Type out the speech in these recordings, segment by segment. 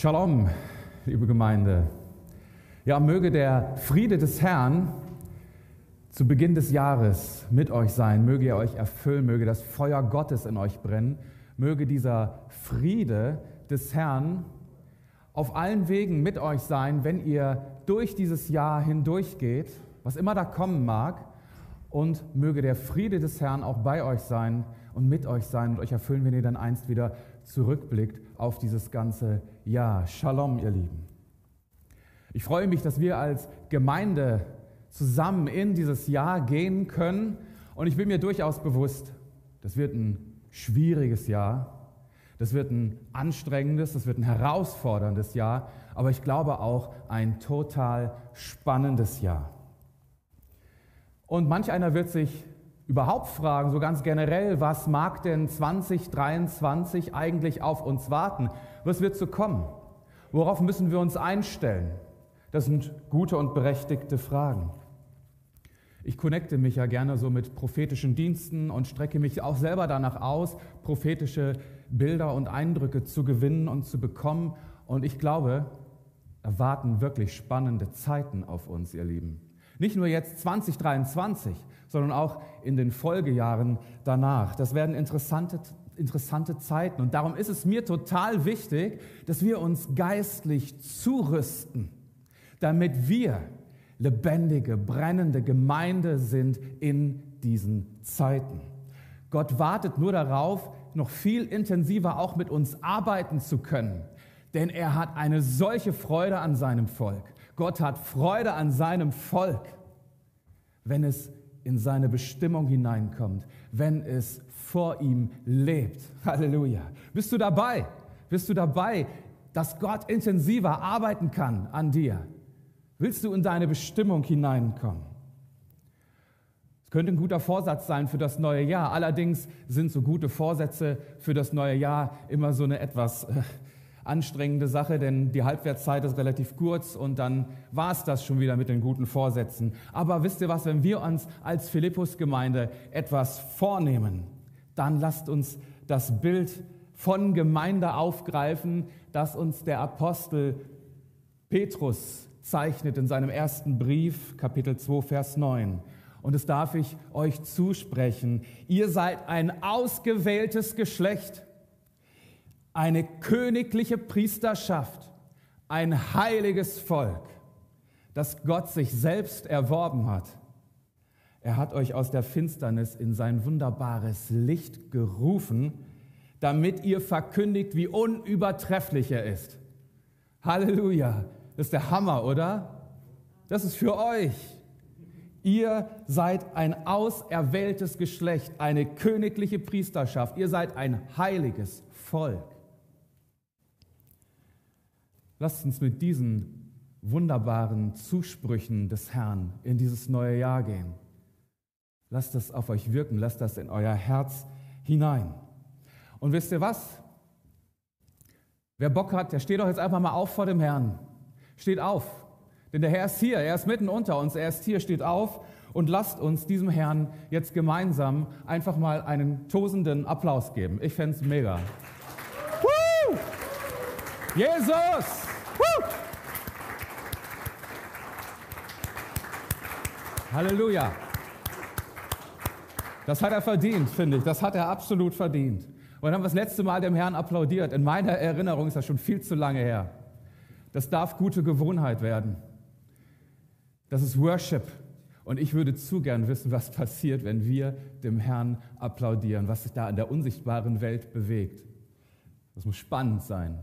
Shalom, liebe Gemeinde. Ja, möge der Friede des Herrn zu Beginn des Jahres mit euch sein, möge er euch erfüllen, möge das Feuer Gottes in euch brennen, möge dieser Friede des Herrn auf allen Wegen mit euch sein, wenn ihr durch dieses Jahr hindurchgeht, was immer da kommen mag, und möge der Friede des Herrn auch bei euch sein und mit euch sein und euch erfüllen, wenn ihr dann einst wieder zurückblickt auf dieses ganze Jahr. Shalom, ihr Lieben. Ich freue mich, dass wir als Gemeinde zusammen in dieses Jahr gehen können. Und ich bin mir durchaus bewusst, das wird ein schwieriges Jahr. Das wird ein anstrengendes, das wird ein herausforderndes Jahr. Aber ich glaube auch ein total spannendes Jahr. Und manch einer wird sich überhaupt fragen, so ganz generell, was mag denn 2023 eigentlich auf uns warten? Was wird so kommen? Worauf müssen wir uns einstellen? Das sind gute und berechtigte Fragen. Ich connecte mich ja gerne so mit prophetischen Diensten und strecke mich auch selber danach aus, prophetische Bilder und Eindrücke zu gewinnen und zu bekommen. Und ich glaube, da warten wirklich spannende Zeiten auf uns, ihr Lieben. Nicht nur jetzt 2023, sondern auch in den Folgejahren danach. Das werden interessante, interessante Zeiten. Und darum ist es mir total wichtig, dass wir uns geistlich zurüsten, damit wir lebendige, brennende Gemeinde sind in diesen Zeiten. Gott wartet nur darauf, noch viel intensiver auch mit uns arbeiten zu können, denn er hat eine solche Freude an seinem Volk. Gott hat Freude an seinem Volk, wenn es in seine Bestimmung hineinkommt, wenn es vor ihm lebt. Halleluja. Bist du dabei? Bist du dabei, dass Gott intensiver arbeiten kann an dir? Willst du in deine Bestimmung hineinkommen? Es könnte ein guter Vorsatz sein für das neue Jahr. Allerdings sind so gute Vorsätze für das neue Jahr immer so eine etwas äh, anstrengende Sache, denn die Halbwertszeit ist relativ kurz und dann war es das schon wieder mit den guten Vorsätzen. Aber wisst ihr was, wenn wir uns als Philippus-Gemeinde etwas vornehmen, dann lasst uns das Bild von Gemeinde aufgreifen, das uns der Apostel Petrus zeichnet in seinem ersten Brief, Kapitel 2, Vers 9. Und es darf ich euch zusprechen. Ihr seid ein ausgewähltes Geschlecht eine königliche Priesterschaft, ein heiliges Volk, das Gott sich selbst erworben hat. Er hat euch aus der Finsternis in sein wunderbares Licht gerufen, damit ihr verkündigt, wie unübertrefflich er ist. Halleluja. Das ist der Hammer, oder? Das ist für euch. Ihr seid ein auserwähltes Geschlecht, eine königliche Priesterschaft. Ihr seid ein heiliges Volk. Lasst uns mit diesen wunderbaren Zusprüchen des Herrn in dieses neue Jahr gehen. Lasst das auf euch wirken, lasst das in euer Herz hinein. Und wisst ihr was? Wer Bock hat, der steht doch jetzt einfach mal auf vor dem Herrn. Steht auf. Denn der Herr ist hier, er ist mitten unter uns, er ist hier, steht auf und lasst uns diesem Herrn jetzt gemeinsam einfach mal einen tosenden Applaus geben. Ich fände es mega. Woo! Jesus! Halleluja. Das hat er verdient, finde ich. Das hat er absolut verdient. Und dann haben wir das letzte Mal dem Herrn applaudiert. In meiner Erinnerung ist das schon viel zu lange her. Das darf gute Gewohnheit werden. Das ist Worship. Und ich würde zu gern wissen, was passiert, wenn wir dem Herrn applaudieren, was sich da in der unsichtbaren Welt bewegt. Das muss spannend sein.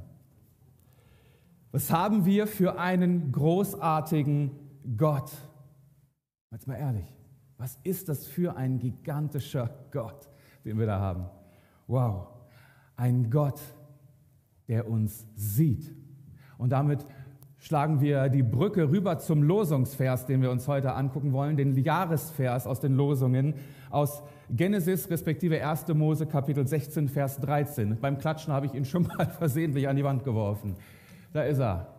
Was haben wir für einen großartigen Gott? Jetzt mal ehrlich, was ist das für ein gigantischer Gott, den wir da haben? Wow, ein Gott, der uns sieht. Und damit schlagen wir die Brücke rüber zum Losungsvers, den wir uns heute angucken wollen, den Jahresvers aus den Losungen aus Genesis respektive 1. Mose Kapitel 16, Vers 13. Beim Klatschen habe ich ihn schon mal versehentlich an die Wand geworfen. Da ist er.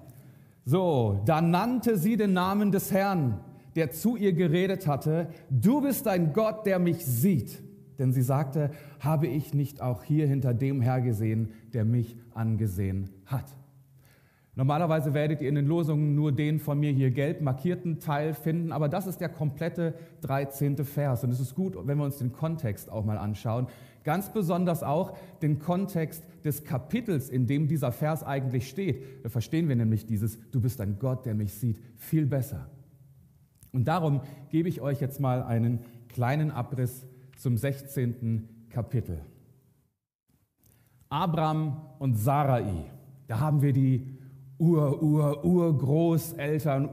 So, da nannte sie den Namen des Herrn der zu ihr geredet hatte, du bist ein Gott, der mich sieht. Denn sie sagte, habe ich nicht auch hier hinter dem Herr gesehen, der mich angesehen hat. Normalerweise werdet ihr in den Losungen nur den von mir hier gelb markierten Teil finden, aber das ist der komplette 13. Vers. Und es ist gut, wenn wir uns den Kontext auch mal anschauen. Ganz besonders auch den Kontext des Kapitels, in dem dieser Vers eigentlich steht. Da verstehen wir nämlich dieses, du bist ein Gott, der mich sieht, viel besser. Und darum gebe ich euch jetzt mal einen kleinen Abriss zum 16. Kapitel. Abraham und Sarai, da haben wir die Ur, Ur, Urgroßeltern,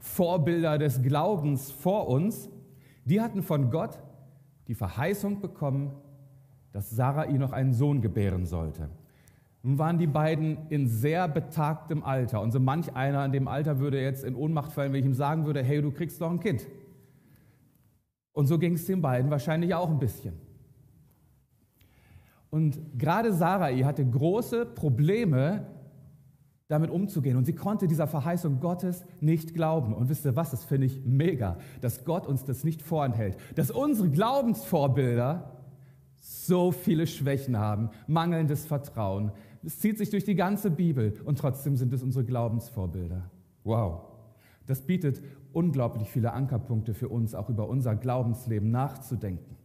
Vorbilder des Glaubens vor uns. Die hatten von Gott die Verheißung bekommen, dass Sarai noch einen Sohn gebären sollte. Nun waren die beiden in sehr betagtem Alter und so manch einer in dem Alter würde jetzt in Ohnmacht fallen, wenn ich ihm sagen würde, hey, du kriegst doch ein Kind. Und so ging es den beiden wahrscheinlich auch ein bisschen. Und gerade Sarai hatte große Probleme, damit umzugehen. Und sie konnte dieser Verheißung Gottes nicht glauben. Und wisst ihr was, das finde ich mega, dass Gott uns das nicht vorenthält. Dass unsere Glaubensvorbilder so viele Schwächen haben, mangelndes Vertrauen. Es zieht sich durch die ganze Bibel und trotzdem sind es unsere Glaubensvorbilder. Wow. Das bietet unglaublich viele Ankerpunkte für uns, auch über unser Glaubensleben nachzudenken.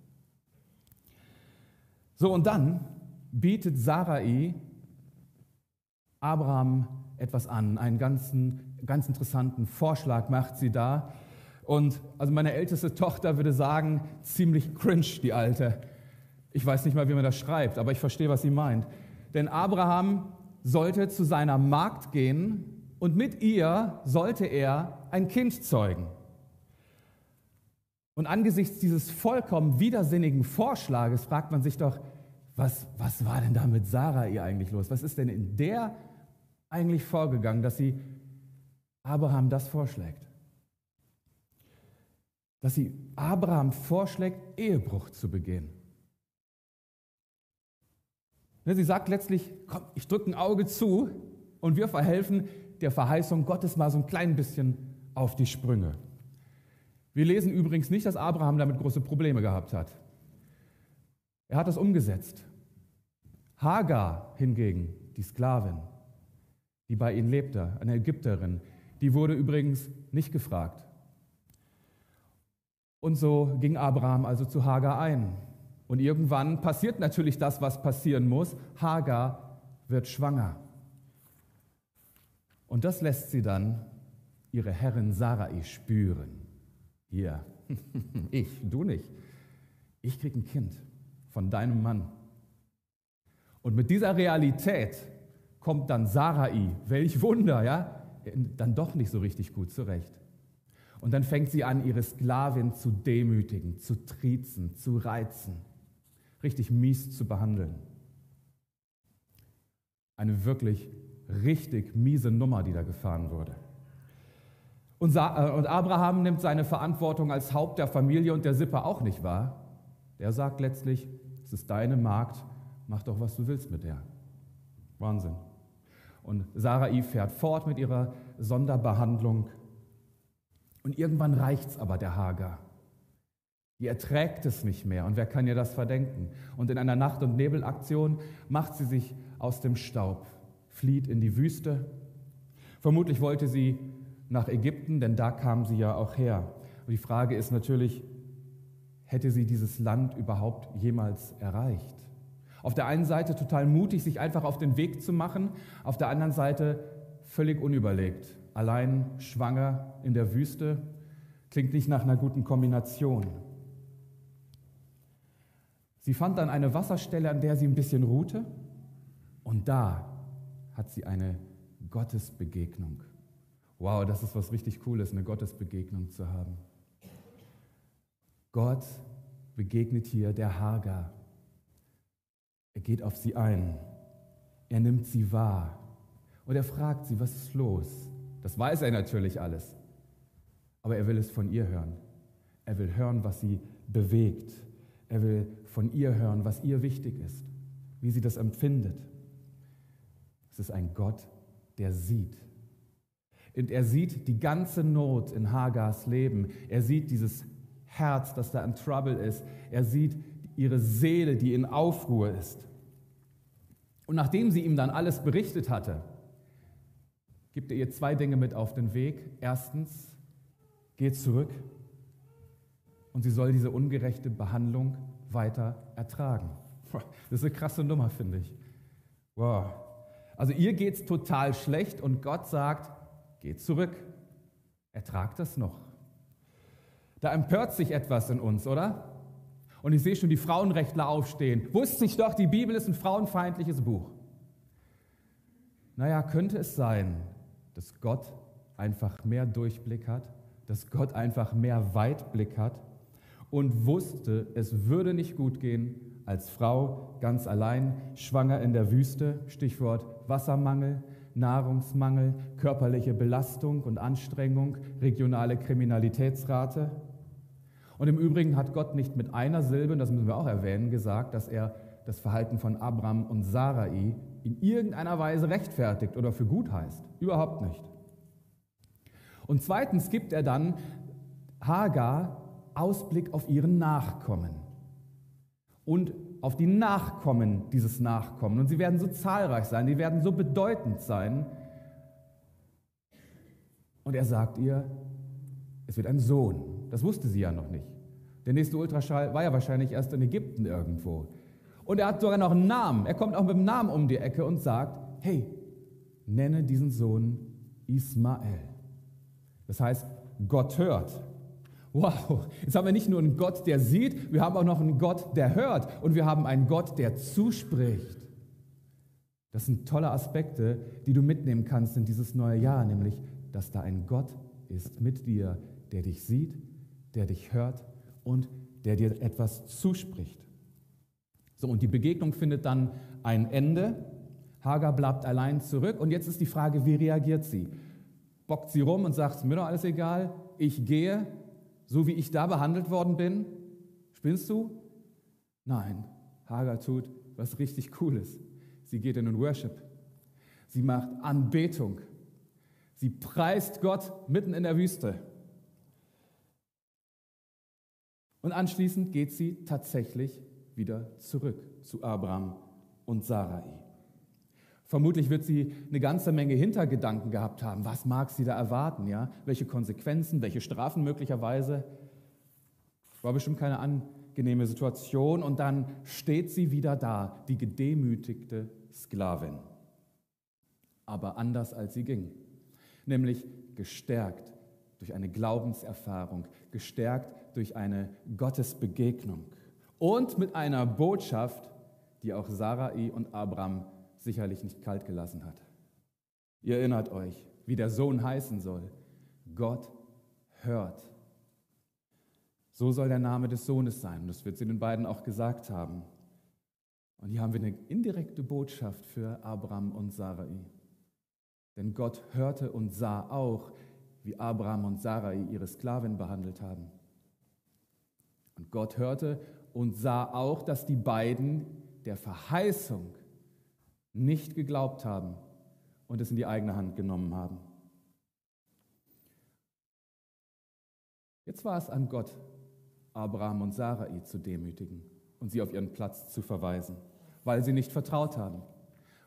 So, und dann bietet Sarai Abraham etwas an, einen ganzen, ganz interessanten Vorschlag macht sie da. Und also meine älteste Tochter würde sagen, ziemlich cringe, die alte. Ich weiß nicht mal, wie man das schreibt, aber ich verstehe, was sie meint. Denn Abraham sollte zu seiner Magd gehen und mit ihr sollte er ein Kind zeugen. Und angesichts dieses vollkommen widersinnigen Vorschlages fragt man sich doch, was, was war denn da mit Sarah ihr eigentlich los? Was ist denn in der eigentlich vorgegangen, dass sie Abraham das vorschlägt? Dass sie Abraham vorschlägt, Ehebruch zu begehen. Ne, sie sagt letztlich, komm, ich drücke ein Auge zu und wir verhelfen der Verheißung Gottes mal so ein klein bisschen auf die Sprünge. Wir lesen übrigens nicht, dass Abraham damit große Probleme gehabt hat. Er hat das umgesetzt. Hagar hingegen, die Sklavin, die bei ihnen lebte, eine Ägypterin, die wurde übrigens nicht gefragt. Und so ging Abraham also zu Hagar ein. Und irgendwann passiert natürlich das, was passieren muss. Hagar wird schwanger. Und das lässt sie dann ihre Herrin Sarai spüren. Hier, ich, du nicht. Ich krieg ein Kind von deinem Mann. Und mit dieser Realität kommt dann Sarai, welch Wunder, ja, dann doch nicht so richtig gut zurecht. Und dann fängt sie an, ihre Sklavin zu demütigen, zu triezen, zu reizen, richtig mies zu behandeln. Eine wirklich richtig miese Nummer, die da gefahren wurde. Und, äh, Abraham nimmt seine Verantwortung als Haupt der Familie und der Sippe auch nicht wahr. Der sagt letztlich, es ist deine Magd, mach doch, was du willst mit der. Wahnsinn. Und Sarai fährt fort mit ihrer Sonderbehandlung. Und irgendwann reicht es aber der Hager. Die erträgt es nicht mehr. Und wer kann ihr das verdenken? Und in einer Nacht- und Nebelaktion macht sie sich aus dem Staub, flieht in die Wüste. Vermutlich wollte sie nach Ägypten, denn da kam sie ja auch her. Und die Frage ist natürlich, hätte sie dieses Land überhaupt jemals erreicht? Auf der einen Seite total mutig, sich einfach auf den Weg zu machen, auf der anderen Seite völlig unüberlegt. Allein schwanger in der Wüste klingt nicht nach einer guten Kombination. Sie fand dann eine Wasserstelle, an der sie ein bisschen ruhte, und da hat sie eine Gottesbegegnung. Wow, das ist was richtig Cooles, eine Gottesbegegnung zu haben. Gott begegnet hier der Hagar. Er geht auf sie ein. Er nimmt sie wahr. Und er fragt sie, was ist los? Das weiß er natürlich alles. Aber er will es von ihr hören. Er will hören, was sie bewegt. Er will von ihr hören, was ihr wichtig ist, wie sie das empfindet. Es ist ein Gott, der sieht. Und er sieht die ganze Not in Hagars Leben. Er sieht dieses Herz, das da in Trouble ist. Er sieht ihre Seele, die in Aufruhr ist. Und nachdem sie ihm dann alles berichtet hatte, gibt er ihr zwei Dinge mit auf den Weg. Erstens, geht zurück und sie soll diese ungerechte Behandlung weiter ertragen. Das ist eine krasse Nummer, finde ich. Wow. Also ihr geht es total schlecht und Gott sagt, geht zurück. Ertragt das noch. Da empört sich etwas in uns, oder? Und ich sehe schon die Frauenrechtler aufstehen. Wusste ich doch, die Bibel ist ein frauenfeindliches Buch. Naja, könnte es sein, dass Gott einfach mehr Durchblick hat, dass Gott einfach mehr Weitblick hat und wusste, es würde nicht gut gehen, als Frau ganz allein, schwanger in der Wüste, Stichwort Wassermangel, Nahrungsmangel, körperliche Belastung und Anstrengung, regionale Kriminalitätsrate. Und im Übrigen hat Gott nicht mit einer Silbe, das müssen wir auch erwähnen, gesagt, dass er das Verhalten von Abraham und Sarai in irgendeiner Weise rechtfertigt oder für gut heißt. Überhaupt nicht. Und zweitens gibt er dann Hagar Ausblick auf ihren Nachkommen und auf die Nachkommen dieses Nachkommen. Und sie werden so zahlreich sein, die werden so bedeutend sein. Und er sagt ihr, es wird ein Sohn. Das wusste sie ja noch nicht. Der nächste Ultraschall war ja wahrscheinlich erst in Ägypten irgendwo. Und er hat sogar noch einen Namen. Er kommt auch mit dem Namen um die Ecke und sagt, hey, nenne diesen Sohn Ismael. Das heißt, Gott hört. Wow, jetzt haben wir nicht nur einen Gott, der sieht, wir haben auch noch einen Gott, der hört und wir haben einen Gott, der zuspricht. Das sind tolle Aspekte, die du mitnehmen kannst in dieses neue Jahr, nämlich, dass da ein Gott ist mit dir, der dich sieht, der dich hört und der dir etwas zuspricht. So, und die Begegnung findet dann ein Ende. Hagar bleibt allein zurück und jetzt ist die Frage, wie reagiert sie? Bockt sie rum und sagt, mir doch alles egal, ich gehe, so wie ich da behandelt worden bin? Spinnst du? Nein, Hagar tut was richtig Cooles. Sie geht in den Worship. Sie macht Anbetung. Sie preist Gott mitten in der Wüste. Und anschließend geht sie tatsächlich wieder zurück zu Abraham und Sarai. Vermutlich wird sie eine ganze Menge Hintergedanken gehabt haben. Was mag sie da erwarten? Ja? Welche Konsequenzen, welche Strafen möglicherweise? War bestimmt keine angenehme Situation. Und dann steht sie wieder da, die gedemütigte Sklavin. Aber anders als sie ging. Nämlich gestärkt durch eine Glaubenserfahrung, gestärkt durch eine Gottesbegegnung und mit einer Botschaft, die auch Sarai und Abraham sicherlich nicht kalt gelassen hat. Ihr erinnert euch, wie der Sohn heißen soll. Gott hört. So soll der Name des Sohnes sein. Das wird sie den beiden auch gesagt haben. Und hier haben wir eine indirekte Botschaft für Abraham und Sarai. Denn Gott hörte und sah auch, wie Abraham und Sarai ihre Sklavin behandelt haben. Und Gott hörte und sah auch, dass die beiden der Verheißung nicht geglaubt haben und es in die eigene Hand genommen haben. Jetzt war es an Gott, Abraham und Sarai zu demütigen und sie auf ihren Platz zu verweisen, weil sie nicht vertraut haben,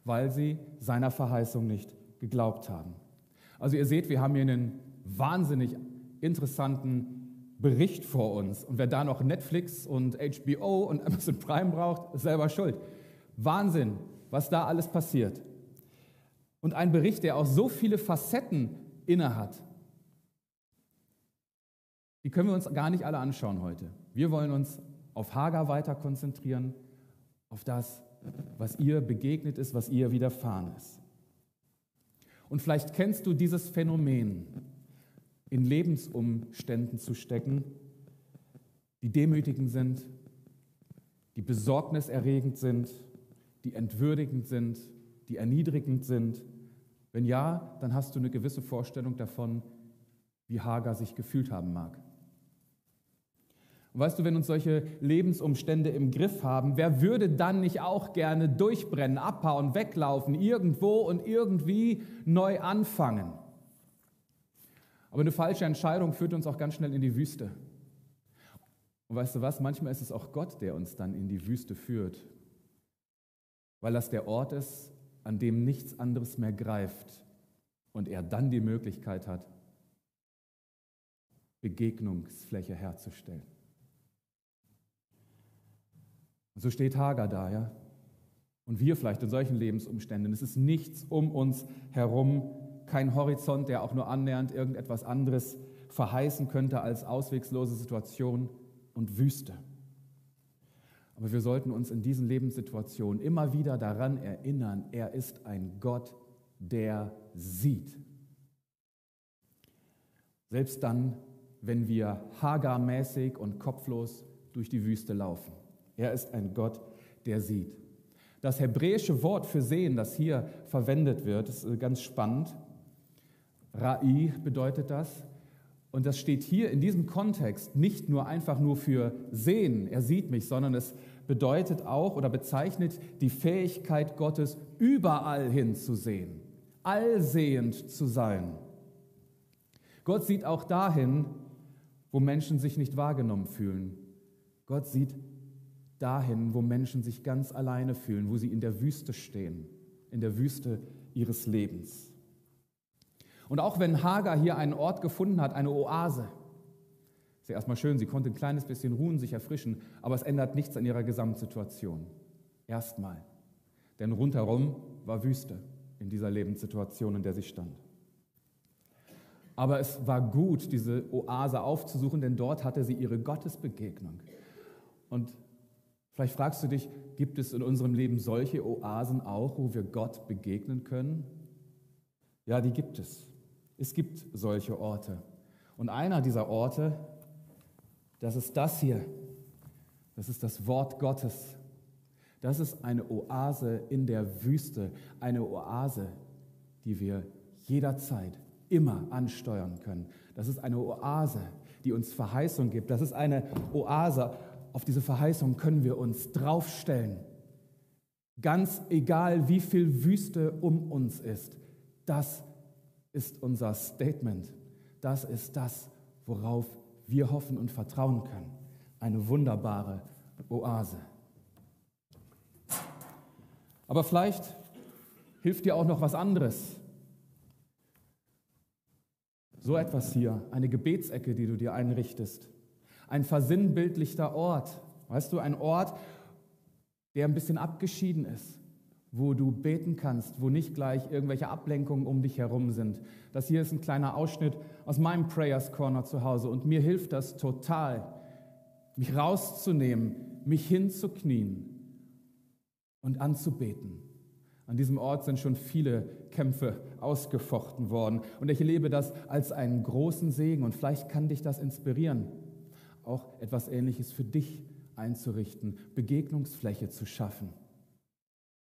weil sie seiner Verheißung nicht geglaubt haben. Also ihr seht, wir haben hier einen wahnsinnig interessanten Bericht vor uns. Und wer da noch Netflix und HBO und Amazon Prime braucht, ist selber schuld. Wahnsinn, was da alles passiert. Und ein Bericht, der auch so viele Facetten innehat. Die können wir uns gar nicht alle anschauen heute. Wir wollen uns auf Hagar weiter konzentrieren, auf das, was ihr begegnet ist, was ihr widerfahren ist. Und vielleicht kennst du dieses Phänomen, in Lebensumständen zu stecken, die demütigend sind, die besorgniserregend sind, die entwürdigend sind, die erniedrigend sind? Wenn ja, dann hast du eine gewisse Vorstellung davon, wie Hagar sich gefühlt haben mag. Und weißt du, wenn uns solche Lebensumstände im Griff haben, wer würde dann nicht auch gerne durchbrennen, abhauen, weglaufen, irgendwo und irgendwie neu anfangen? Aber eine falsche Entscheidung führt uns auch ganz schnell in die Wüste. Und weißt du was, manchmal ist es auch Gott, der uns dann in die Wüste führt, weil das der Ort ist, an dem nichts anderes mehr greift und er dann die Möglichkeit hat, Begegnungsfläche herzustellen. Und so steht Hagar da, ja. Und wir vielleicht in solchen Lebensumständen. Es ist nichts um uns herum, kein Horizont, der auch nur annähernd irgendetwas anderes verheißen könnte als auswegslose Situation und Wüste. Aber wir sollten uns in diesen Lebenssituationen immer wieder daran erinnern, er ist ein Gott, der sieht. Selbst dann, wenn wir hagarmäßig und kopflos durch die Wüste laufen. Er ist ein Gott, der sieht. Das hebräische Wort für sehen, das hier verwendet wird, ist äh, ganz spannend. Ra'i bedeutet das. Und das steht hier in diesem Kontext nicht nur einfach nur für sehen, er sieht mich, sondern es bedeutet auch oder bezeichnet die Fähigkeit Gottes, überall hinzusehen, allsehend zu sein. Gott sieht auch dahin, wo Menschen sich nicht wahrgenommen fühlen. Gott sieht dahin, wo Menschen sich ganz alleine fühlen, wo sie in der Wüste stehen, in der Wüste ihres Lebens. Und auch wenn Hagar hier einen Ort gefunden hat, eine Oase, ist ja erstmal schön, sie konnte ein kleines bisschen ruhen, sich erfrischen, aber es ändert nichts an ihrer Gesamtsituation. Erstmal. Denn rundherum war Wüste in dieser Lebenssituation, in der sie stand. Aber es war gut, diese Oase aufzusuchen, denn dort hatte sie ihre Gottesbegegnung. Und vielleicht fragst du dich, gibt es in unserem Leben solche Oasen auch, wo wir Gott begegnen können? Ja, die gibt es. Es gibt solche Orte. Und einer dieser Orte, das ist das hier. Das ist das Wort Gottes. Das ist eine Oase in der Wüste, eine Oase, die wir jederzeit immer ansteuern können. Das ist eine Oase, die uns Verheißung gibt. Das ist eine Oase, auf diese Verheißung können wir uns draufstellen. Ganz egal, wie viel Wüste um uns ist, das ist unser Statement. Das ist das, worauf wir hoffen und vertrauen können. Eine wunderbare Oase. Aber vielleicht hilft dir auch noch was anderes. So etwas hier, eine Gebetsecke, die du dir einrichtest. Ein versinnbildlichter Ort. Weißt du, ein Ort, der ein bisschen abgeschieden ist, wo du beten kannst, wo nicht gleich irgendwelche Ablenkungen um dich herum sind. Das hier ist ein kleiner Ausschnitt aus meinem Prayers Corner zu Hause und mir hilft das total, mich rauszunehmen, mich hinzuknien und anzubeten. An diesem Ort sind schon viele Kämpfe ausgefochten worden. Und ich erlebe das als einen großen Segen. Und vielleicht kann dich das inspirieren, auch etwas Ähnliches für dich einzurichten, Begegnungsfläche zu schaffen.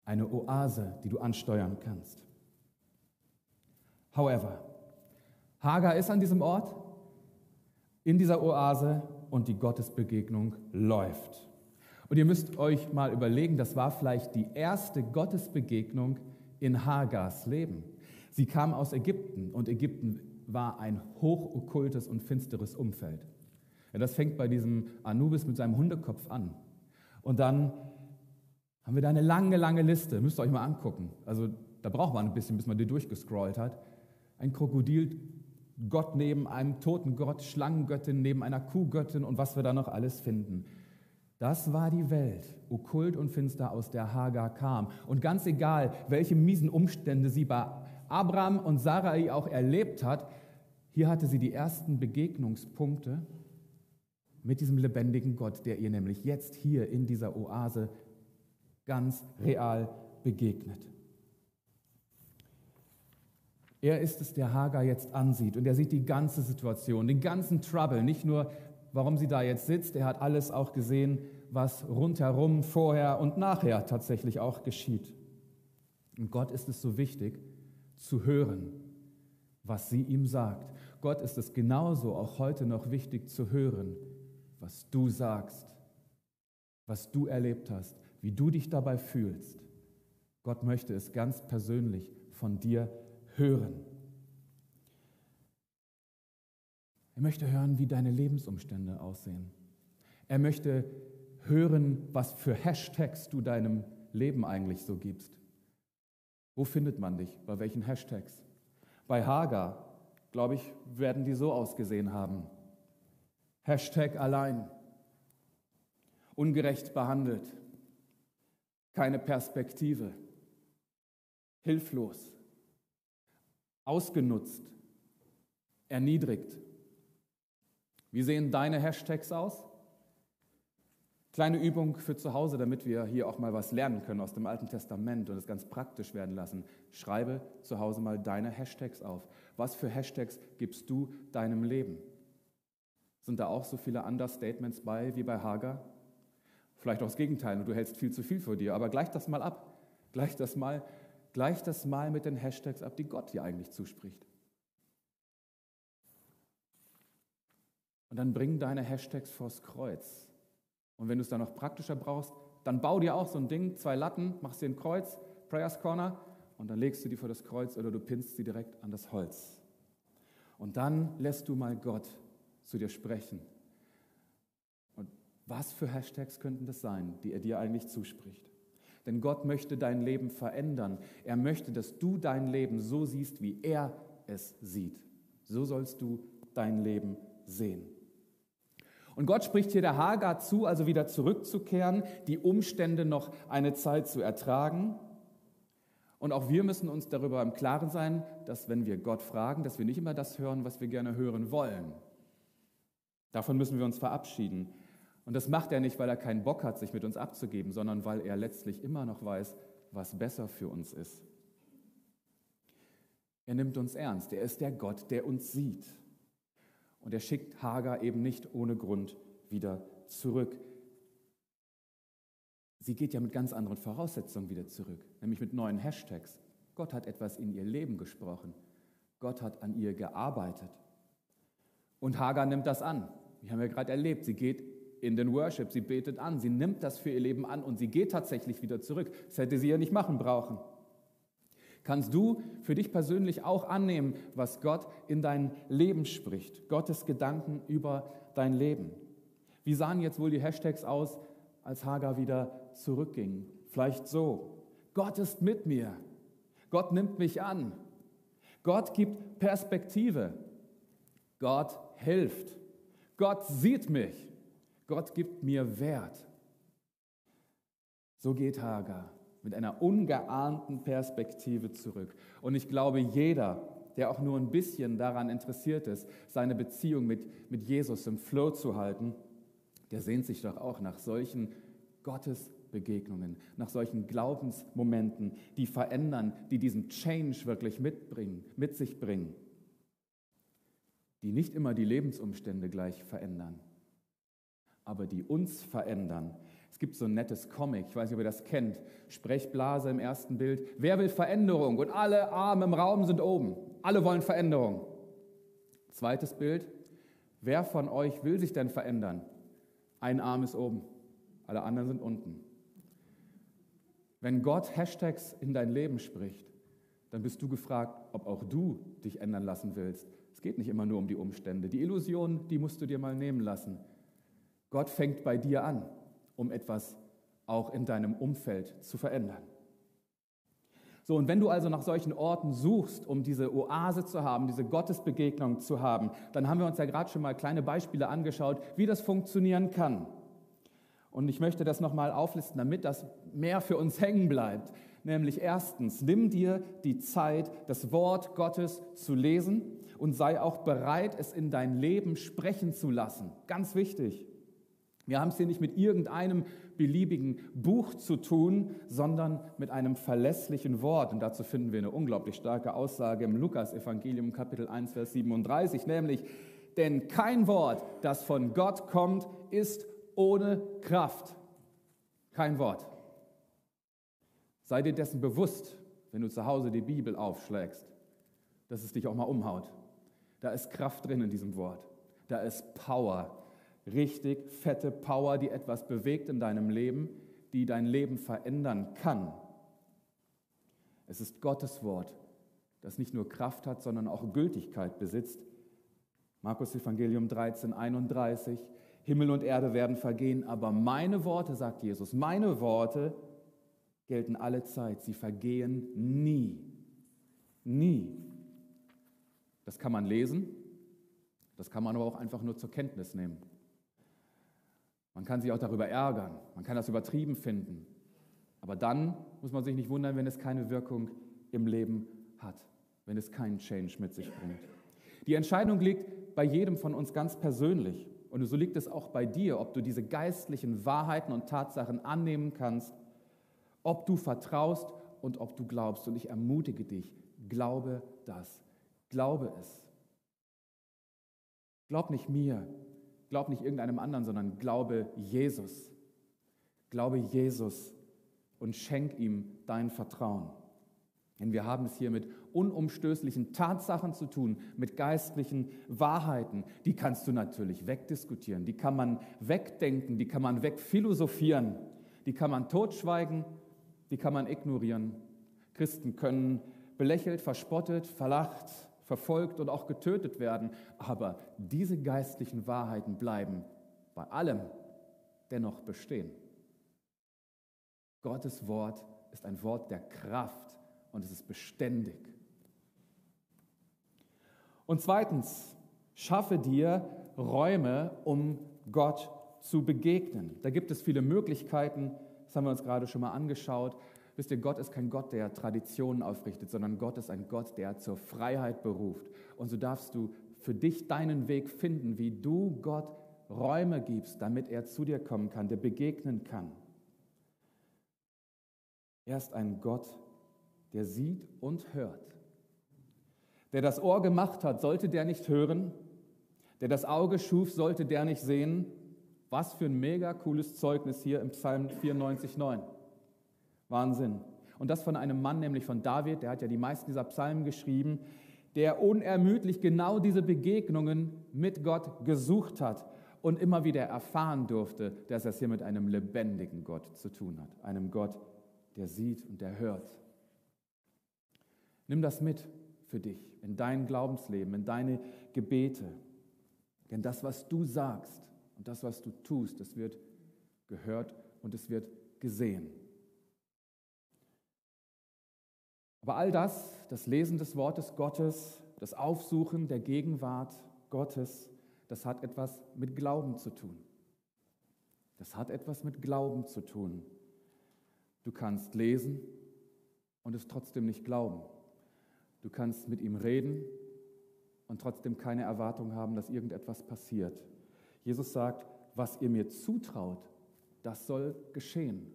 Eine Oase, die du ansteuern kannst. However, Hagar ist an diesem Ort, in dieser Oase und die Gottesbegegnung läuft. Und ihr müsst euch mal überlegen, das war vielleicht die erste Gottesbegegnung in Hagars Leben. Sie kam aus Ägypten und Ägypten war ein hochokkultes und finsteres Umfeld. Ja, das fängt bei diesem Anubis mit seinem Hundekopf an. Und dann haben wir da eine lange, lange Liste. Müsst ihr euch mal angucken. Also da braucht man ein bisschen, bis man die durchgescrollt hat. Ein Krokodil, Gott neben einem toten Gott, Schlangengöttin neben einer Kuhgöttin und was wir da noch alles finden. Das war die Welt, okkult und finster, aus der Hagar kam. Und ganz egal, welche miesen Umstände sie bei Abraham und Sarai auch erlebt hat, hier hatte sie die ersten Begegnungspunkte mit diesem lebendigen Gott, der ihr nämlich jetzt hier in dieser Oase ganz real begegnet. Er ist es, der Hagar jetzt ansieht und er sieht die ganze Situation, den ganzen Trouble, nicht nur warum sie da jetzt sitzt. Er hat alles auch gesehen, was rundherum, vorher und nachher tatsächlich auch geschieht. Und Gott ist es so wichtig zu hören, was sie ihm sagt. Gott ist es genauso auch heute noch wichtig zu hören, was du sagst, was du erlebt hast, wie du dich dabei fühlst. Gott möchte es ganz persönlich von dir hören. Er möchte hören, wie deine Lebensumstände aussehen. Er möchte hören, was für Hashtags du deinem Leben eigentlich so gibst. Wo findet man dich? Bei welchen Hashtags? Bei Hagar, glaube ich, werden die so ausgesehen haben. Hashtag allein. Ungerecht behandelt. Keine Perspektive. Hilflos. Ausgenutzt. Erniedrigt. Wie sehen deine Hashtags aus? Kleine Übung für zu Hause, damit wir hier auch mal was lernen können aus dem Alten Testament und es ganz praktisch werden lassen. Schreibe zu Hause mal deine Hashtags auf. Was für Hashtags gibst du deinem Leben? Sind da auch so viele Understatements bei wie bei Hager? Vielleicht auch das Gegenteil und du hältst viel zu viel vor dir, aber gleich das mal ab. Gleich das mal, gleich das mal mit den Hashtags ab, die Gott dir eigentlich zuspricht. Und dann bring deine Hashtags vors Kreuz und wenn du es dann noch praktischer brauchst, dann bau dir auch so ein Ding, zwei Latten, machst dir ein Kreuz, Prayers Corner, und dann legst du die vor das Kreuz oder du pinnst sie direkt an das Holz. Und dann lässt du mal Gott zu dir sprechen. Und was für Hashtags könnten das sein, die er dir eigentlich zuspricht? Denn Gott möchte dein Leben verändern. Er möchte, dass du dein Leben so siehst, wie er es sieht. So sollst du dein Leben sehen. Und Gott spricht hier der Hagar zu, also wieder zurückzukehren, die Umstände noch eine Zeit zu ertragen. Und auch wir müssen uns darüber im Klaren sein, dass wenn wir Gott fragen, dass wir nicht immer das hören, was wir gerne hören wollen. Davon müssen wir uns verabschieden. Und das macht er nicht, weil er keinen Bock hat, sich mit uns abzugeben, sondern weil er letztlich immer noch weiß, was besser für uns ist. Er nimmt uns ernst. Er ist der Gott, der uns sieht. Und er schickt Hagar eben nicht ohne Grund wieder zurück. Sie geht ja mit ganz anderen Voraussetzungen wieder zurück, nämlich mit neuen Hashtags. Gott hat etwas in ihr Leben gesprochen. Gott hat an ihr gearbeitet. Und Hagar nimmt das an. Wir haben ja gerade erlebt, sie geht in den Worship, sie betet an, sie nimmt das für ihr Leben an und sie geht tatsächlich wieder zurück. Das hätte sie ja nicht machen brauchen. Kannst du für dich persönlich auch annehmen, was Gott in dein Leben spricht, Gottes Gedanken über dein Leben? Wie sahen jetzt wohl die Hashtags aus, als Hagar wieder zurückging? Vielleicht so, Gott ist mit mir, Gott nimmt mich an, Gott gibt Perspektive, Gott hilft, Gott sieht mich, Gott gibt mir Wert. So geht Hagar mit einer ungeahnten Perspektive zurück. Und ich glaube, jeder, der auch nur ein bisschen daran interessiert ist, seine Beziehung mit, mit Jesus im Flow zu halten, der sehnt sich doch auch nach solchen Gottesbegegnungen, nach solchen Glaubensmomenten, die verändern, die diesen Change wirklich mitbringen, mit sich bringen, die nicht immer die Lebensumstände gleich verändern, aber die uns verändern, es gibt so ein nettes Comic, ich weiß nicht, ob ihr das kennt. Sprechblase im ersten Bild. Wer will Veränderung? Und alle Arme im Raum sind oben. Alle wollen Veränderung. Zweites Bild. Wer von euch will sich denn verändern? Ein Arm ist oben, alle anderen sind unten. Wenn Gott Hashtags in dein Leben spricht, dann bist du gefragt, ob auch du dich ändern lassen willst. Es geht nicht immer nur um die Umstände. Die Illusion, die musst du dir mal nehmen lassen. Gott fängt bei dir an um etwas auch in deinem Umfeld zu verändern. So, und wenn du also nach solchen Orten suchst, um diese Oase zu haben, diese Gottesbegegnung zu haben, dann haben wir uns ja gerade schon mal kleine Beispiele angeschaut, wie das funktionieren kann. Und ich möchte das nochmal auflisten, damit das mehr für uns hängen bleibt. Nämlich erstens, nimm dir die Zeit, das Wort Gottes zu lesen und sei auch bereit, es in dein Leben sprechen zu lassen. Ganz wichtig. Wir haben es hier nicht mit irgendeinem beliebigen Buch zu tun, sondern mit einem verlässlichen Wort. Und dazu finden wir eine unglaublich starke Aussage im Lukas-Evangelium, Kapitel 1, Vers 37, nämlich, denn kein Wort, das von Gott kommt, ist ohne Kraft. Kein Wort. Sei dir dessen bewusst, wenn du zu Hause die Bibel aufschlägst, dass es dich auch mal umhaut. Da ist Kraft drin in diesem Wort. Da ist Power richtig fette Power, die etwas bewegt in deinem Leben, die dein Leben verändern kann. Es ist Gottes Wort, das nicht nur Kraft hat, sondern auch Gültigkeit besitzt. Markus Evangelium 13, 31. Himmel und Erde werden vergehen, aber meine Worte, sagt Jesus, meine Worte gelten alle Zeit. Sie vergehen nie. Nie. Das kann man lesen, das kann man aber auch einfach nur zur Kenntnis nehmen. Man kann sich auch darüber ärgern, man kann das übertrieben finden. Aber dann muss man sich nicht wundern, wenn es keine Wirkung im Leben hat, wenn es keinen Change mit sich bringt. Die Entscheidung liegt bei jedem von uns ganz persönlich. Und so liegt es auch bei dir, ob du diese geistlichen Wahrheiten und Tatsachen annehmen kannst, ob du vertraust und ob du glaubst. Und ich ermutige dich, glaube das. Glaube es. Glaub nicht mir, glaub nicht irgendeinem anderen, sondern glaube Jesus. Glaube Jesus und schenk ihm dein Vertrauen. Denn wir haben es hier mit unumstößlichen Tatsachen zu tun, mit geistlichen Wahrheiten. Die kannst du natürlich wegdiskutieren, die kann man wegdenken, die kann man wegphilosophieren, die kann man totschweigen, die kann man ignorieren. Christen können belächelt, verspottet, verlacht, verfolgt und auch getötet werden, aber diese geistlichen Wahrheiten bleiben bei allem dennoch bestehen. Gottes Wort ist ein Wort der Kraft und es ist beständig. Und zweitens, schaffe dir Räume, um Gott zu begegnen. Da gibt es viele Möglichkeiten, das haben wir uns gerade schon mal angeschaut. Wisst ihr, Gott ist kein Gott, der Traditionen aufrichtet, sondern Gott ist ein Gott, der zur Freiheit beruft. Und so darfst du für dich deinen Weg finden, wie du Gott Räume gibst, damit er zu dir kommen kann, der begegnen kann. Er ist ein Gott, der sieht und hört. Der das Ohr gemacht hat, sollte der nicht hören? Der das Auge schuf, sollte der nicht sehen? Was für ein mega cooles Zeugnis hier im Psalm 94,9. Wahnsinn. Und das von einem Mann, nämlich von David, der hat ja die meisten dieser Psalmen geschrieben, der unermüdlich genau diese Begegnungen mit Gott gesucht hat und immer wieder erfahren durfte, dass er es hier mit einem lebendigen Gott zu tun hat, einem Gott, der sieht und der hört. Nimm das mit für dich, in dein Glaubensleben, in deine Gebete. Denn das, was du sagst und das, was du tust, das wird gehört und es wird gesehen. Aber all das, das Lesen des Wortes Gottes, das Aufsuchen der Gegenwart Gottes, das hat etwas mit Glauben zu tun. Das hat etwas mit Glauben zu tun. Du kannst lesen und es trotzdem nicht glauben. Du kannst mit ihm reden und trotzdem keine Erwartung haben, dass irgendetwas passiert. Jesus sagt, was ihr mir zutraut, das soll geschehen.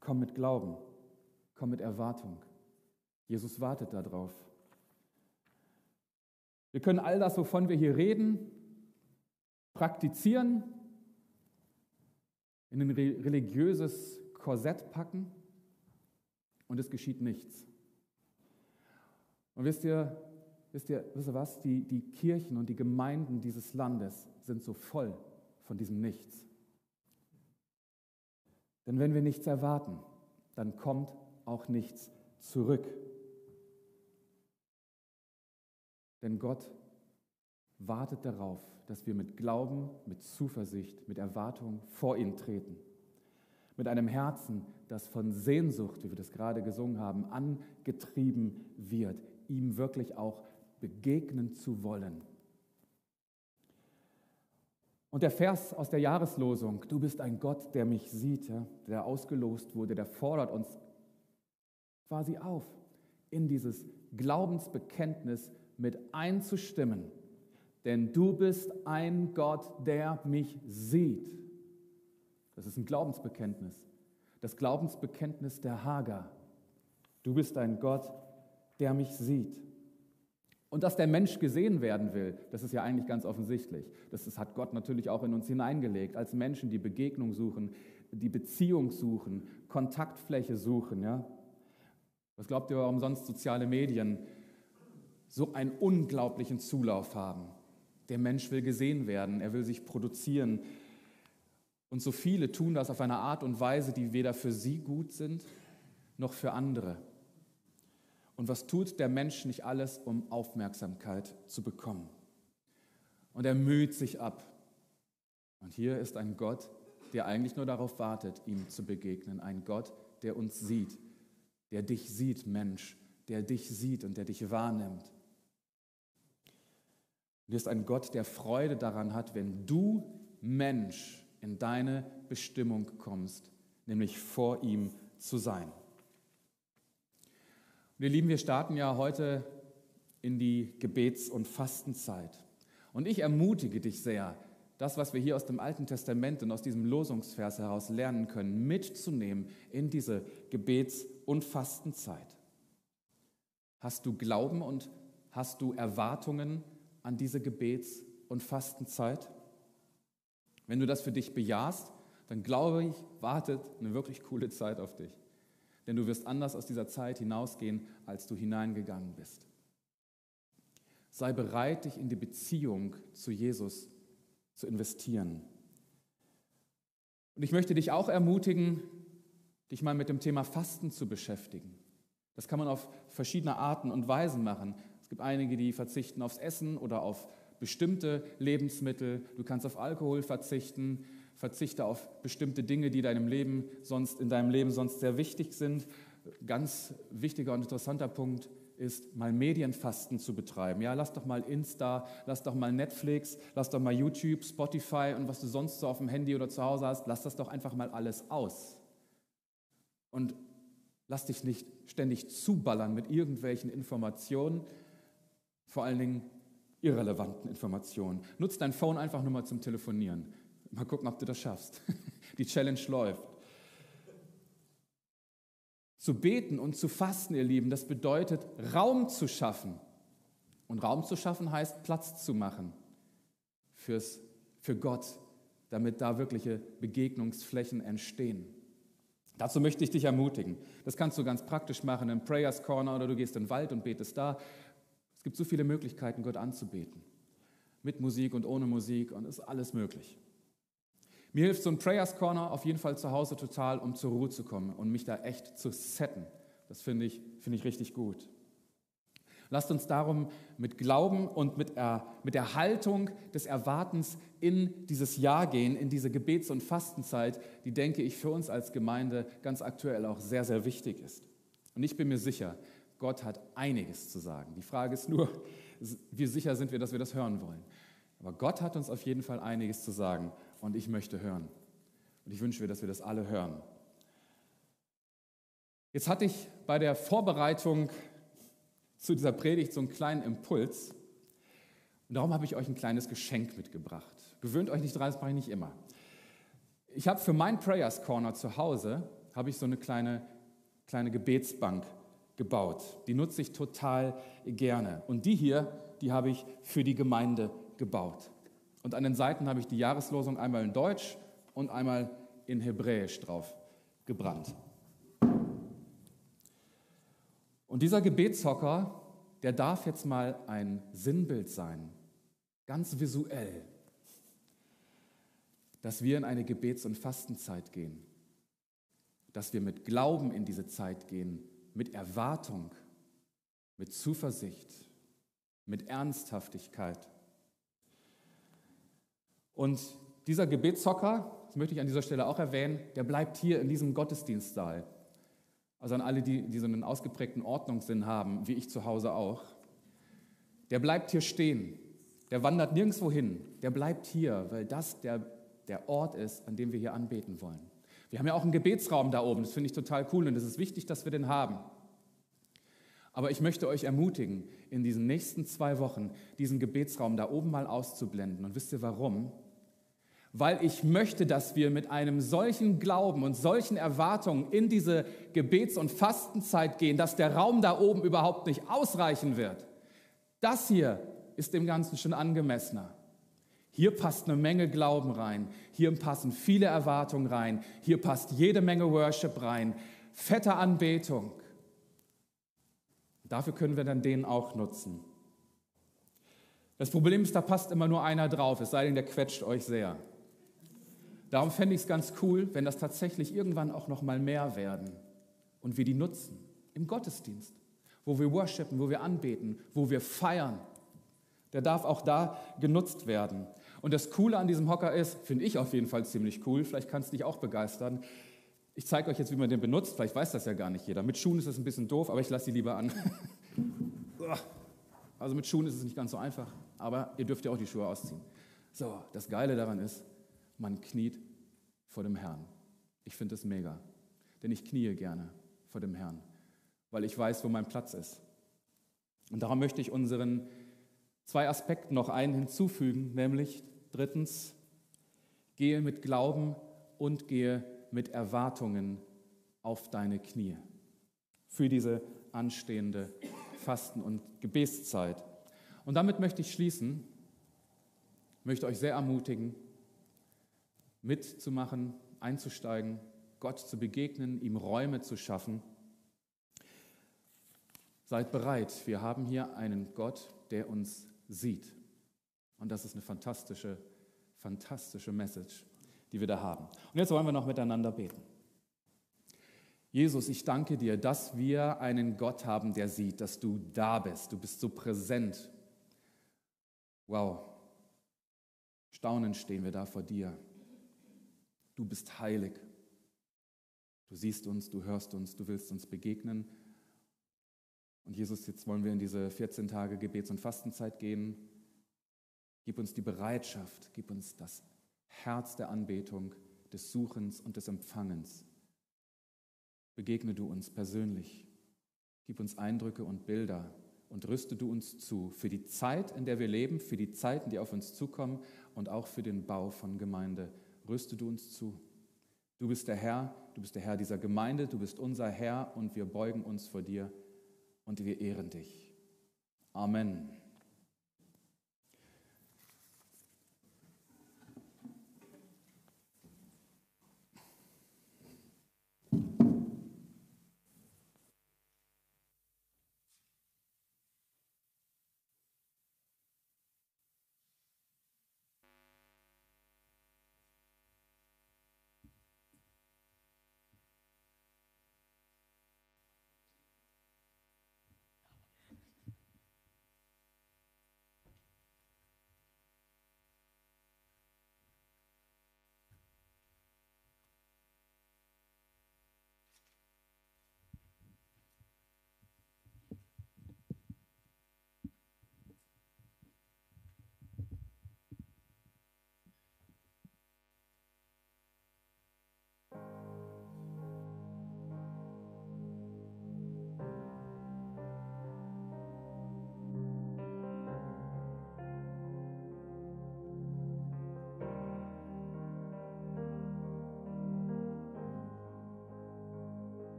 Komm mit Glauben, komm mit Erwartung. Jesus wartet darauf. Wir können all das, wovon wir hier reden, praktizieren, in ein religiöses Korsett packen und es geschieht nichts. Und wisst ihr, wisst ihr, wisst ihr was? Die, die Kirchen und die Gemeinden dieses Landes sind so voll von diesem Nichts. Denn wenn wir nichts erwarten, dann kommt auch nichts zurück. Denn Gott wartet darauf, dass wir mit Glauben, mit Zuversicht, mit Erwartung vor ihn treten. Mit einem Herzen, das von Sehnsucht, wie wir das gerade gesungen haben, angetrieben wird ihm wirklich auch begegnen zu wollen. Und der Vers aus der Jahreslosung, du bist ein Gott, der mich sieht, der ausgelost wurde, der fordert uns quasi auf, in dieses Glaubensbekenntnis mit einzustimmen. Denn du bist ein Gott, der mich sieht. Das ist ein Glaubensbekenntnis. Das Glaubensbekenntnis der Hager. Du bist ein Gott, der mich sieht. Und dass der Mensch gesehen werden will, das ist ja eigentlich ganz offensichtlich. Das, das hat Gott natürlich auch in uns hineingelegt, als Menschen, die Begegnung suchen, die Beziehung suchen, Kontaktfläche suchen. Ja? Was glaubt ihr, warum sonst soziale Medien so einen unglaublichen Zulauf haben? Der Mensch will gesehen werden, er will sich produzieren. Und so viele tun das auf eine Art und Weise, die weder für sie gut sind, noch für andere. Und was tut der Mensch nicht alles, um Aufmerksamkeit zu bekommen? Und er müht sich ab. Und hier ist ein Gott, der eigentlich nur darauf wartet, ihm zu begegnen. Ein Gott, der uns sieht, der dich sieht, Mensch, der dich sieht und der dich wahrnimmt. Du bist ein Gott, der Freude daran hat, wenn du Mensch in deine Bestimmung kommst, nämlich vor ihm zu sein. Und ihr Lieben, wir starten ja heute in die Gebets- und Fastenzeit. Und ich ermutige dich sehr, das, was wir hier aus dem Alten Testament und aus diesem Losungsvers heraus lernen können, mitzunehmen in diese Gebets- und Fastenzeit. Hast du Glauben und hast du Erwartungen an diese Gebets- und Fastenzeit? Wenn du das für dich bejahst, dann glaube ich, wartet eine wirklich coole Zeit auf dich. Denn du wirst anders aus dieser Zeit hinausgehen, als du hineingegangen bist. Sei bereit, dich in die Beziehung zu Jesus zu investieren. Und ich möchte dich auch ermutigen, dich mal mit dem Thema Fasten zu beschäftigen. Das kann man auf verschiedene Arten und Weisen machen. Es gibt einige, die verzichten aufs Essen oder auf bestimmte Lebensmittel. Du kannst auf Alkohol verzichten, verzichte auf bestimmte Dinge, die deinem Leben sonst in deinem Leben sonst sehr wichtig sind. Ganz wichtiger und interessanter Punkt ist, mal Medienfasten zu betreiben. Ja, lass doch mal Insta, lass doch mal Netflix, lass doch mal YouTube, Spotify und was du sonst so auf dem Handy oder zu Hause hast, lass das doch einfach mal alles aus. Und lass dich nicht ständig zuballern mit irgendwelchen Informationen, vor allen Dingen irrelevanten Informationen. Nutz dein Phone einfach nur mal zum Telefonieren. Mal gucken, ob du das schaffst. Die Challenge läuft. Zu beten und zu fasten, ihr Lieben, das bedeutet Raum zu schaffen. Und Raum zu schaffen heißt Platz zu machen fürs, für Gott, damit da wirkliche Begegnungsflächen entstehen. Dazu möchte ich dich ermutigen. Das kannst du ganz praktisch machen im Prayers Corner oder du gehst in den Wald und betest da. Es gibt so viele Möglichkeiten, Gott anzubeten. Mit Musik und ohne Musik und es ist alles möglich. Mir hilft so ein Prayers Corner auf jeden Fall zu Hause total, um zur Ruhe zu kommen und mich da echt zu setten. Das finde ich, find ich richtig gut. Lasst uns darum mit Glauben und mit, äh, mit der Haltung des Erwartens in dieses Jahr gehen, in diese Gebets- und Fastenzeit, die, denke ich, für uns als Gemeinde ganz aktuell auch sehr, sehr wichtig ist. Und ich bin mir sicher, Gott hat einiges zu sagen. Die Frage ist nur, wie sicher sind wir, dass wir das hören wollen. Aber Gott hat uns auf jeden Fall einiges zu sagen und ich möchte hören. Und ich wünsche mir, dass wir das alle hören. Jetzt hatte ich bei der Vorbereitung zu dieser Predigt so einen kleinen Impuls. Und darum habe ich euch ein kleines Geschenk mitgebracht. Gewöhnt euch nicht dran, das mache ich nicht immer. Ich habe für mein Prayers Corner zu Hause habe ich so eine kleine, kleine Gebetsbank gebaut. Die nutze ich total gerne. Und die hier, die habe ich für die Gemeinde gebaut. Und an den Seiten habe ich die Jahreslosung einmal in Deutsch und einmal in Hebräisch drauf gebrannt. Und dieser Gebetshocker, der darf jetzt mal ein Sinnbild sein, ganz visuell, dass wir in eine Gebets- und Fastenzeit gehen, dass wir mit Glauben in diese Zeit gehen, mit Erwartung, mit Zuversicht, mit Ernsthaftigkeit. Und dieser Gebetshocker, das möchte ich an dieser Stelle auch erwähnen, der bleibt hier in diesem Gottesdienstsaal. Also an alle, die, die so einen ausgeprägten Ordnungssinn haben, wie ich zu Hause auch. Der bleibt hier stehen. Der wandert nirgendwo hin. Der bleibt hier, weil das der, der Ort ist, an dem wir hier anbeten wollen. Wir haben ja auch einen Gebetsraum da oben. Das finde ich total cool und es ist wichtig, dass wir den haben. Aber ich möchte euch ermutigen, in diesen nächsten zwei Wochen diesen Gebetsraum da oben mal auszublenden. Und wisst ihr warum? Weil ich möchte, dass wir mit einem solchen Glauben und solchen Erwartungen in diese Gebets- und Fastenzeit gehen, dass der Raum da oben überhaupt nicht ausreichen wird. Das hier ist dem Ganzen schon angemessener. Hier passt eine Menge Glauben rein, hier passen viele Erwartungen rein, hier passt jede Menge Worship rein, fette Anbetung. Dafür können wir dann den auch nutzen. Das Problem ist, da passt immer nur einer drauf, es sei denn, der quetscht euch sehr. Darum fände ich es ganz cool, wenn das tatsächlich irgendwann auch noch mal mehr werden und wir die nutzen im Gottesdienst, wo wir worshipen, wo wir anbeten, wo wir feiern. Der darf auch da genutzt werden. Und das Coole an diesem Hocker ist, finde ich auf jeden Fall ziemlich cool, vielleicht kann es dich auch begeistern. Ich zeige euch jetzt, wie man den benutzt, vielleicht weiß das ja gar nicht jeder. Mit Schuhen ist das ein bisschen doof, aber ich lasse sie lieber an. Also mit Schuhen ist es nicht ganz so einfach, aber ihr dürft ja auch die Schuhe ausziehen. So, das Geile daran ist, man kniet vor dem Herrn. Ich finde es mega, denn ich kniee gerne vor dem Herrn, weil ich weiß, wo mein Platz ist. Und darum möchte ich unseren zwei Aspekten noch einen hinzufügen, nämlich drittens, gehe mit Glauben und gehe mit Erwartungen auf deine Knie für diese anstehende Fasten- und Gebetszeit. Und damit möchte ich schließen, möchte euch sehr ermutigen, mitzumachen, einzusteigen, Gott zu begegnen, ihm Räume zu schaffen. Seid bereit, wir haben hier einen Gott, der uns sieht. Und das ist eine fantastische, fantastische Message, die wir da haben. Und jetzt wollen wir noch miteinander beten. Jesus, ich danke dir, dass wir einen Gott haben, der sieht, dass du da bist. Du bist so präsent. Wow. Staunend stehen wir da vor dir. Du bist heilig. Du siehst uns, du hörst uns, du willst uns begegnen. Und Jesus, jetzt wollen wir in diese 14 Tage Gebets- und Fastenzeit gehen. Gib uns die Bereitschaft, gib uns das Herz der Anbetung, des Suchens und des Empfangens. Begegne du uns persönlich. Gib uns Eindrücke und Bilder und rüste du uns zu für die Zeit, in der wir leben, für die Zeiten, die auf uns zukommen und auch für den Bau von Gemeinde. Rüste du uns zu. Du bist der Herr, du bist der Herr dieser Gemeinde, du bist unser Herr und wir beugen uns vor dir und wir ehren dich. Amen.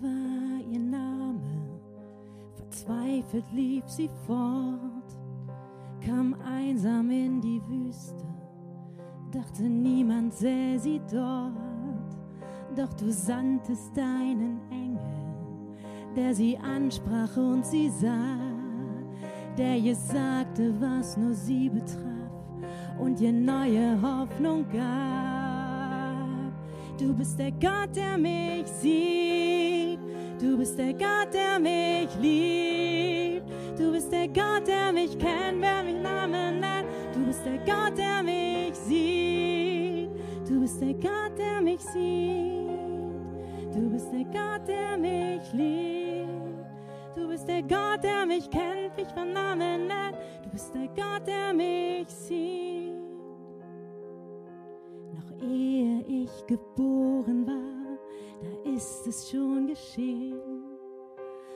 War ihr Name, verzweifelt lief sie fort, kam einsam in die Wüste, dachte niemand sähe sie dort, doch du sandtest deinen Engel, der sie ansprach und sie sah, der ihr sagte, was nur sie betraf und ihr neue Hoffnung gab. Du bist der Gott, der mich sieht. Du bist der Gott, der mich liebt. Du bist der Gott, der mich kennt, wer mich Namen nennt. Du bist der Gott, der mich sieht. Du bist der Gott, der mich sieht. Du bist der Gott, der mich liebt. Du bist der Gott, der mich kennt, mich von Namen nennt. Du bist der Gott, der mich sieht ehe ich geboren war, ist es schon geschehen.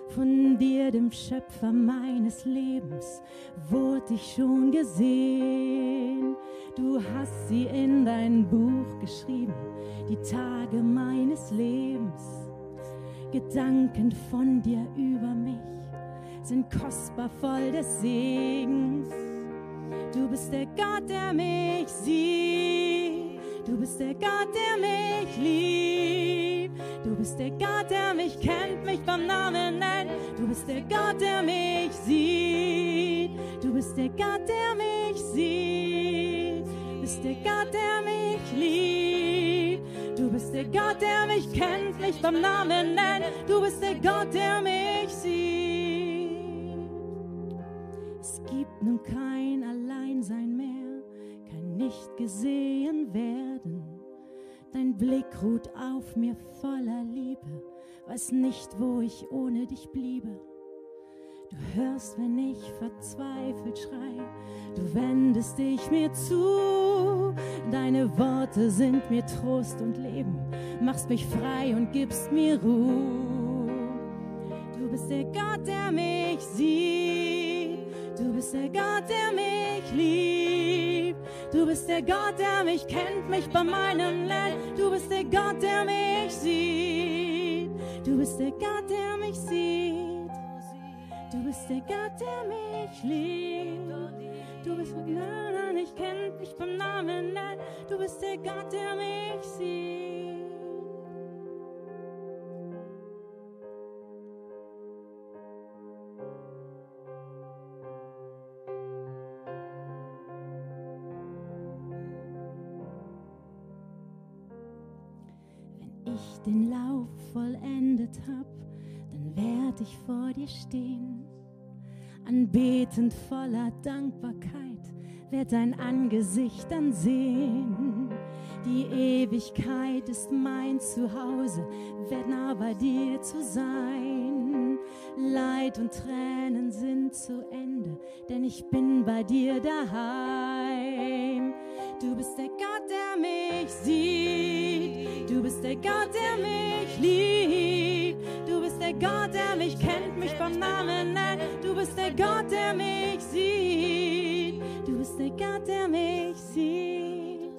Von dir, dem Schöpfer meines Lebens, wurde ich schon gesehen. Du hast sie in dein Buch geschrieben, die Tage meines Lebens. Gedanken von dir über mich sind kostbar voll des Segens. Du bist der Gott, der mich sieht. Du bist der Gott, der mich liebt. Du bist der Gott, der mich kennt, mich beim Namen nennt. Du bist der Gott, der mich sieht. Du bist der Gott, der mich sieht. Du bist der Gott, der mich liebt. Du bist der Gott, der mich kennt, mich beim Namen nennt. Du bist der Gott, der mich sieht. Es gibt nun kein Alleinsein mehr nicht gesehen werden. Dein Blick ruht auf mir voller Liebe, weiß nicht, wo ich ohne dich bliebe. Du hörst, wenn ich verzweifelt schrei, du wendest dich mir zu. Deine Worte sind mir Trost und Leben, machst mich frei und gibst mir Ruhe. Du bist der Gott, der mich sieht. Du bist der Gott, der mich liebt. Du bist der Gott, der mich kennt, mich bei meinem Leid. Du bist der Gott, der mich sieht. Du bist der Gott, der mich sieht. Du bist der Gott, der mich liebt. Du bist mit Namen, ich kenn mich beim Namen. Nein, du bist der Gott, der mich sieht. Ich den Lauf vollendet hab, dann werd ich vor dir stehen, anbetend voller Dankbarkeit, werd dein Angesicht dann sehen. Die Ewigkeit ist mein Zuhause, werd nah bei dir zu sein. Leid und Tränen sind zu Ende, denn ich bin bei dir daheim. Du bist der Gott, der mich sieht. Der Gott, der mich liebt. Du bist der Gott, der mich kennt, mich beim Namen nennt. Du bist der Gott, der mich sieht. Du bist der Gott, der mich sieht.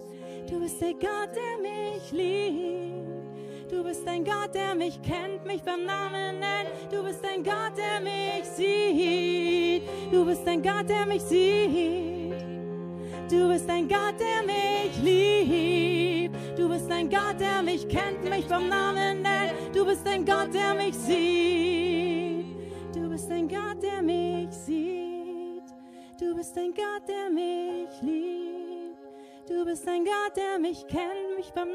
Du bist der Gott, der mich liebt. Du bist ein Gott, der mich kennt, mich beim Namen nennt. Du bist ein Gott, der mich sieht. Du bist ein Gott, der mich sieht. Du bist ein Gott, der mich liebt. Du bist ein Gott, der mich kennt, mich beim Namen nennt. Du bist ein Gott, der mich sieht. Du bist ein Gott, der mich sieht. Du bist ein Gott, der mich liebt. Du bist ein Gott, der mich kennt, mich beim